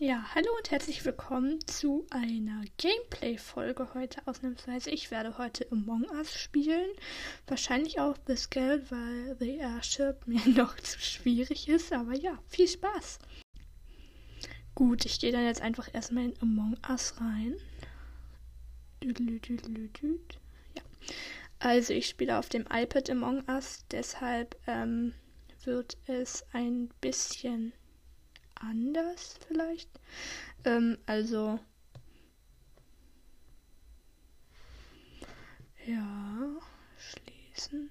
Ja, hallo und herzlich willkommen zu einer Gameplay-Folge heute ausnahmsweise. Ich werde heute Among Us spielen. Wahrscheinlich auch bis Geld, weil The Airship mir noch zu schwierig ist. Aber ja, viel Spaß. Gut, ich gehe dann jetzt einfach erstmal in Among Us rein. Ja. Also ich spiele auf dem iPad Among Us, deshalb ähm, wird es ein bisschen anders vielleicht. Ähm, also. Ja, schließen.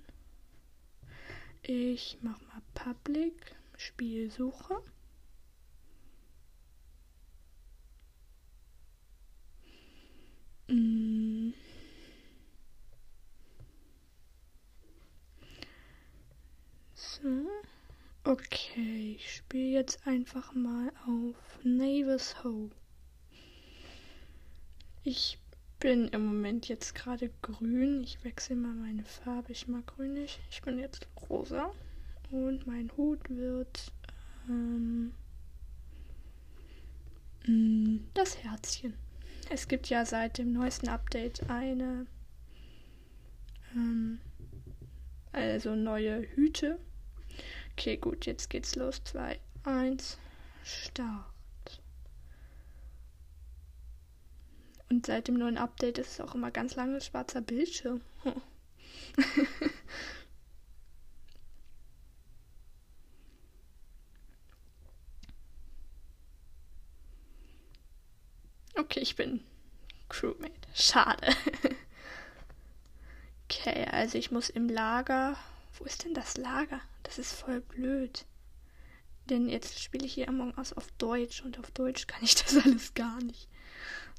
Ich mach mal Public, Spielsuche. Mm. So. Okay, ich spiele jetzt einfach mal auf Navis Ho. Ich bin im Moment jetzt gerade grün. Ich wechsle mal meine Farbe. Ich mag grün. Ich bin jetzt rosa. Und mein Hut wird ähm, mm, das Herzchen. Es gibt ja seit dem neuesten Update eine ähm, also neue Hüte Okay, gut, jetzt geht's los. 2, 1, Start. Und seit dem neuen Update ist es auch immer ganz lange schwarzer Bildschirm. okay, ich bin Crewmate. Schade. okay, also ich muss im Lager wo ist denn das Lager? Das ist voll blöd. Denn jetzt spiele ich hier Among Us auf Deutsch und auf Deutsch kann ich das alles gar nicht.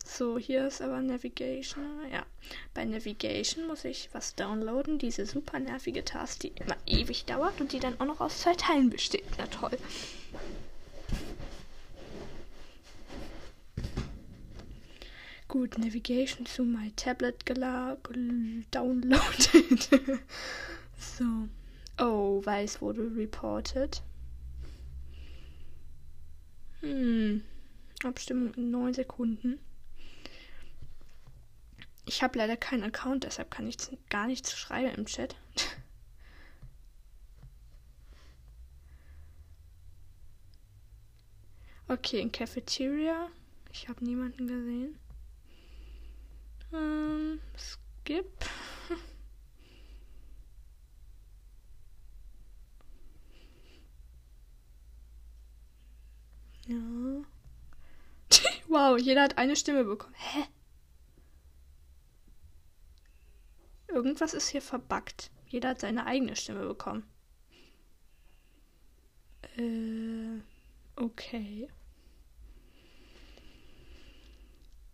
So, hier ist aber Navigation. Ja, bei Navigation muss ich was downloaden. Diese super nervige Taste, die immer ewig dauert und die dann auch noch aus zwei Teilen besteht. Na toll. Gut, Navigation zu my tablet downloaded. So. Oh, Weiß wurde reported. Hm. Abstimmung in 9 Sekunden. Ich habe leider keinen Account, deshalb kann ich gar nichts schreiben im Chat. okay, in Cafeteria. Ich habe niemanden gesehen. Ähm, skip. Ja. Wow, jeder hat eine Stimme bekommen. Hä? Irgendwas ist hier verbuggt. Jeder hat seine eigene Stimme bekommen. Äh, okay.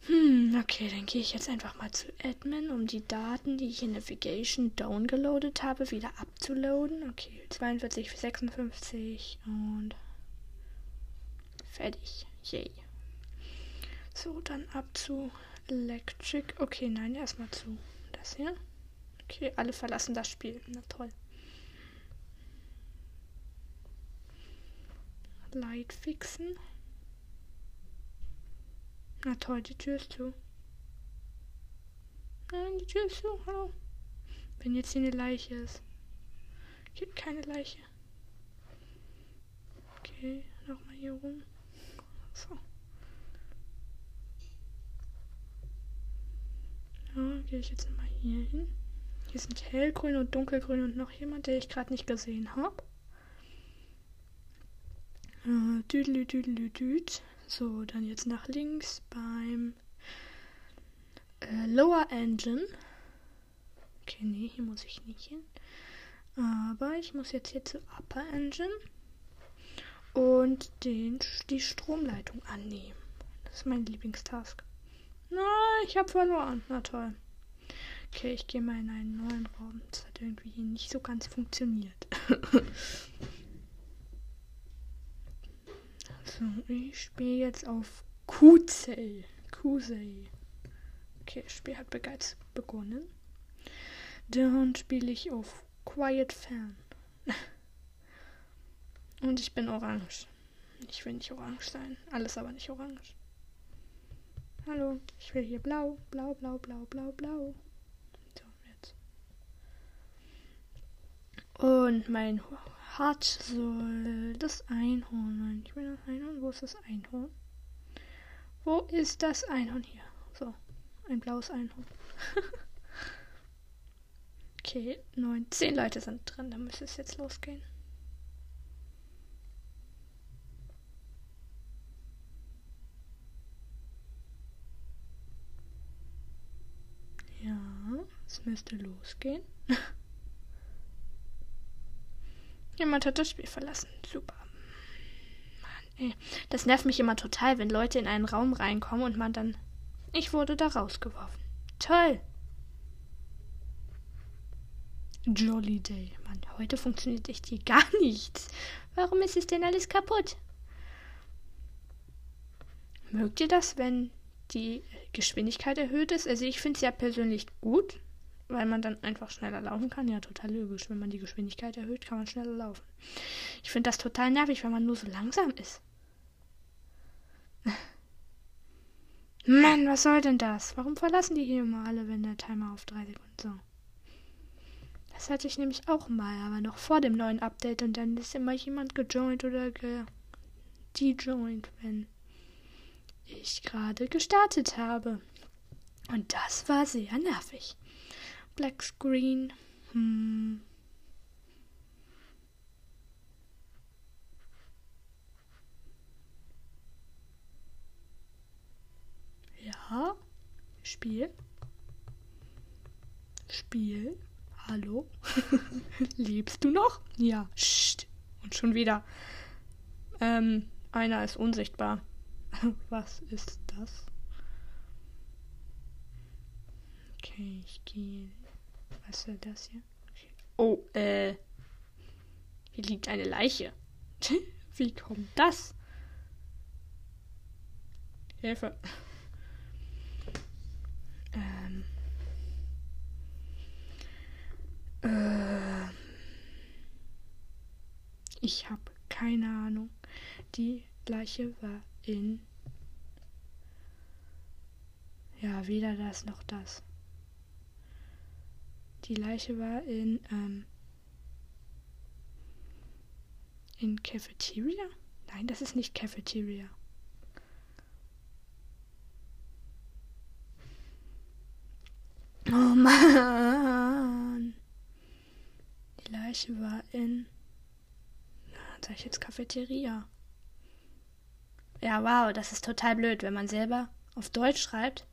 Hm, okay, dann gehe ich jetzt einfach mal zu Admin, um die Daten, die ich in Navigation downgeloadet habe, wieder abzuladen. Okay, 42, 56 und Fertig. Yay. So, dann ab zu Electric. Okay, nein, erstmal zu das hier. Okay, alle verlassen das Spiel. Na toll. Light fixen. Na toll, die Tür ist zu. Nein, die Tür ist zu. Hallo. Wenn jetzt hier eine Leiche ist. Gibt keine Leiche. Okay, nochmal hier rum. So. Ja, gehe ich jetzt mal hier hin. Hier sind hellgrün und dunkelgrün und noch jemand, der ich gerade nicht gesehen habe. Äh, düdel, düdel, düd. So, dann jetzt nach links beim äh, Lower Engine. Okay, nee, hier muss ich nicht hin. Aber ich muss jetzt hier zu Upper Engine und den, die Stromleitung annehmen. Das ist mein Lieblingstask. Nein, ich habe verloren. Na toll. Okay, ich gehe mal in einen neuen Raum. Das hat irgendwie nicht so ganz funktioniert. so, ich spiele jetzt auf Kusei. Kusei. Okay, das Spiel hat bereits begonnen. Dann spiele ich auf Quiet Fan. Und ich bin orange. Ich will nicht orange sein. Alles aber nicht orange. Hallo, ich will hier blau, blau, blau, blau, blau, blau. So, jetzt. Und mein Hart soll das Einhorn sein. Ich will das Einhorn. Wo ist das Einhorn? Wo ist das Einhorn hier? So, ein blaues Einhorn. okay, neun, zehn Leute sind drin. Da müsste es jetzt losgehen. Ja, es müsste losgehen. Jemand hat das Spiel verlassen. Super. Mann, ey. Das nervt mich immer total, wenn Leute in einen Raum reinkommen und man dann. Ich wurde da rausgeworfen. Toll. Jolly Day. Mann, heute funktioniert echt hier gar nichts. Warum ist es denn alles kaputt? Mögt ihr das, wenn die Geschwindigkeit erhöht ist? Also ich finde es ja persönlich gut, weil man dann einfach schneller laufen kann. Ja, total logisch. Wenn man die Geschwindigkeit erhöht, kann man schneller laufen. Ich finde das total nervig, wenn man nur so langsam ist. Mann, was soll denn das? Warum verlassen die hier immer alle, wenn der Timer auf drei Sekunden so? Das hatte ich nämlich auch mal, aber noch vor dem neuen Update und dann ist immer jemand gejoint oder ge dejoint, wenn ich gerade gestartet habe. Und das war sehr nervig. Black Screen. Hm. Ja. Spiel. Spiel. Hallo? Lebst du noch? Ja. Psst. Und schon wieder. Ähm, einer ist unsichtbar. Was ist das? Okay, ich gehe. Was ist das hier? Oh, äh. Hier liegt eine Leiche. Wie kommt das? Hilfe. Ähm. Äh. Ich habe keine Ahnung. Die Leiche war in. Ja, weder das noch das. Die Leiche war in. Ähm, in Cafeteria? Nein, das ist nicht Cafeteria. Oh Mann. Die Leiche war in. Sag ich jetzt Cafeteria? Ja, wow, das ist total blöd, wenn man selber auf Deutsch schreibt.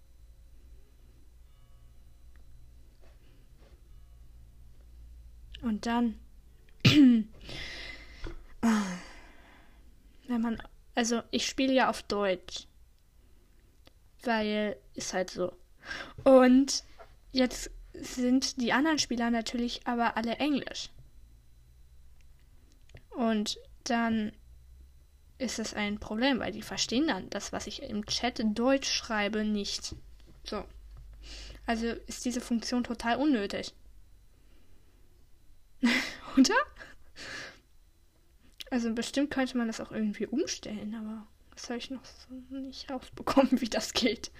Und dann, wenn man, also ich spiele ja auf Deutsch, weil ist halt so. Und jetzt sind die anderen Spieler natürlich aber alle Englisch. Und dann ist das ein Problem, weil die verstehen dann das, was ich im Chat Deutsch schreibe, nicht. So. Also ist diese Funktion total unnötig. Oder? Also bestimmt könnte man das auch irgendwie umstellen, aber das habe ich noch so nicht rausbekommen, wie das geht.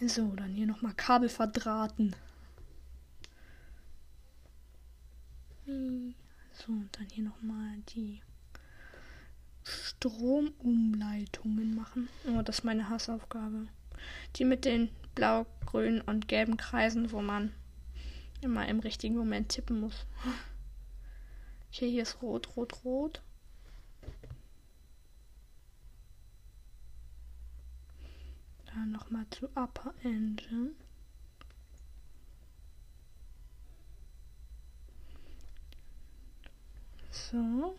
So, dann hier nochmal Kabel verdrahten. So, und dann hier nochmal die Stromumleitungen machen. Oh, das ist meine Hassaufgabe. Die mit den blau, grünen und gelben Kreisen, wo man immer im richtigen Moment tippen muss. Okay, hier ist rot, rot, rot. Dann nochmal zu Upper Engine. So.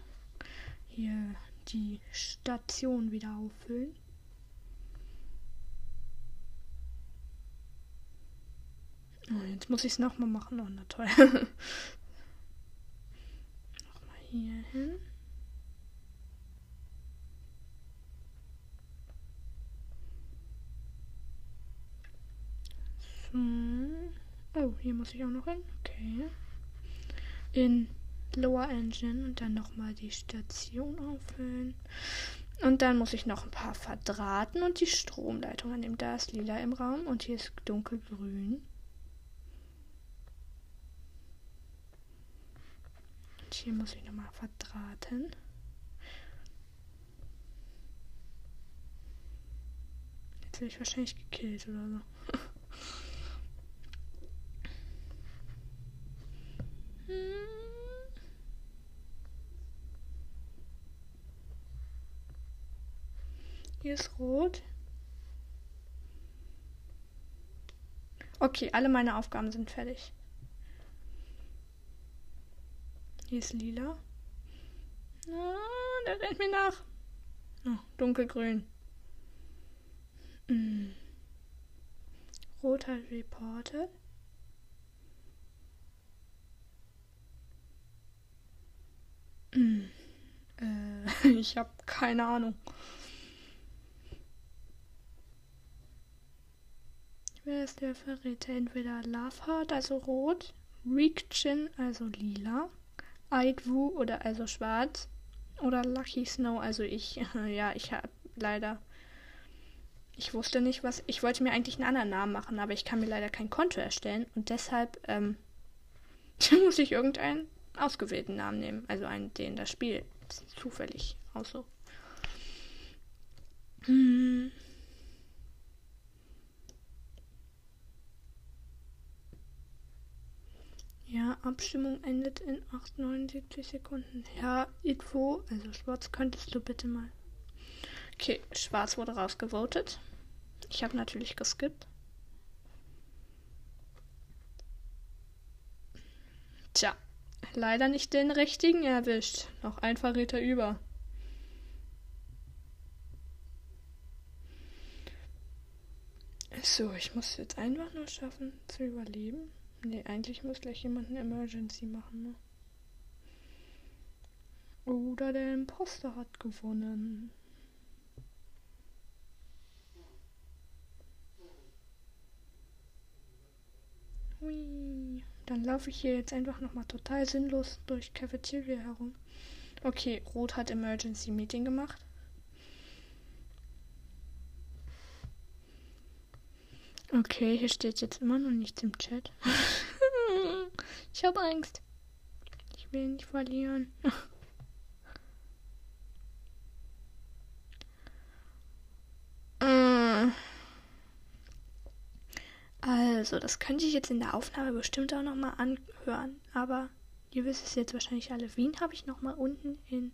Hier die Station wieder auffüllen. Oh, jetzt muss ich es nochmal machen. Oh, na toll. nochmal hier hin. So. Oh, hier muss ich auch noch hin. Okay. In Lower Engine und dann nochmal die Station auffüllen. Und dann muss ich noch ein paar verdrahten und die Stromleitung annehmen. Da ist lila im Raum und hier ist dunkelgrün. Hier muss ich nochmal verdrahten. Jetzt werde ich wahrscheinlich gekillt oder so. hm. Hier ist rot. Okay, alle meine Aufgaben sind fertig. Hier ist lila. Ah, der rennt mir nach. Oh, dunkelgrün. Mm. Rot hat reported. Mm. Äh, ich habe keine Ahnung. Wer ist der Verräter? Entweder Loveheart, also rot, Reekchin, also lila, Aidwu oder also schwarz oder Lucky Snow, also ich. Ja, ich habe leider. Ich wusste nicht, was. Ich wollte mir eigentlich einen anderen Namen machen, aber ich kann mir leider kein Konto erstellen und deshalb ähm, muss ich irgendeinen ausgewählten Namen nehmen. Also einen, den das Spiel zufällig so. Hm. Ja, Abstimmung endet in 8,79 Sekunden. Ja, Info, also Schwarz, könntest du bitte mal. Okay, Schwarz wurde rausgevotet. Ich habe natürlich geskippt. Tja, leider nicht den richtigen erwischt. Noch ein Verräter über. So, ich muss jetzt einfach nur schaffen zu überleben. Nee, eigentlich muss gleich jemand eine Emergency machen, ne? Oder der Imposter hat gewonnen. Hui. Dann laufe ich hier jetzt einfach nochmal total sinnlos durch Cafeteria herum. Okay, Rot hat Emergency Meeting gemacht. Okay, hier steht jetzt immer noch nichts im Chat. ich habe Angst. Ich will nicht verlieren. Also, das könnte ich jetzt in der Aufnahme bestimmt auch nochmal anhören. Aber ihr wisst es jetzt wahrscheinlich alle. Wien habe ich nochmal unten in.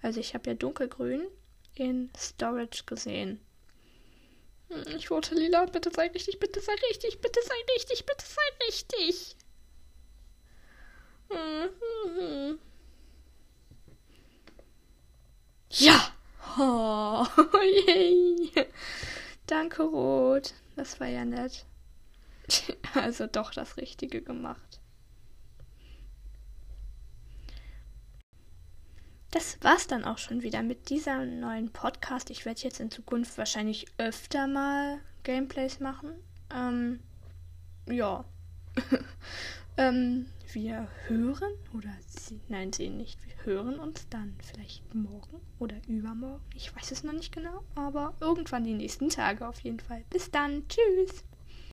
Also, ich habe ja dunkelgrün in Storage gesehen. Ich vote lila. Bitte sei richtig, bitte sei richtig, bitte sei richtig, bitte sei richtig. Ja! Oh, yay. Danke, Rot. Das war ja nett. Also doch das Richtige gemacht. das war's dann auch schon wieder mit dieser neuen Podcast. Ich werde jetzt in Zukunft wahrscheinlich öfter mal Gameplays machen. Ähm, ja. ähm, wir hören oder sie, nein, sehen nicht. Wir hören uns dann vielleicht morgen oder übermorgen. Ich weiß es noch nicht genau, aber irgendwann die nächsten Tage auf jeden Fall. Bis dann. Tschüss.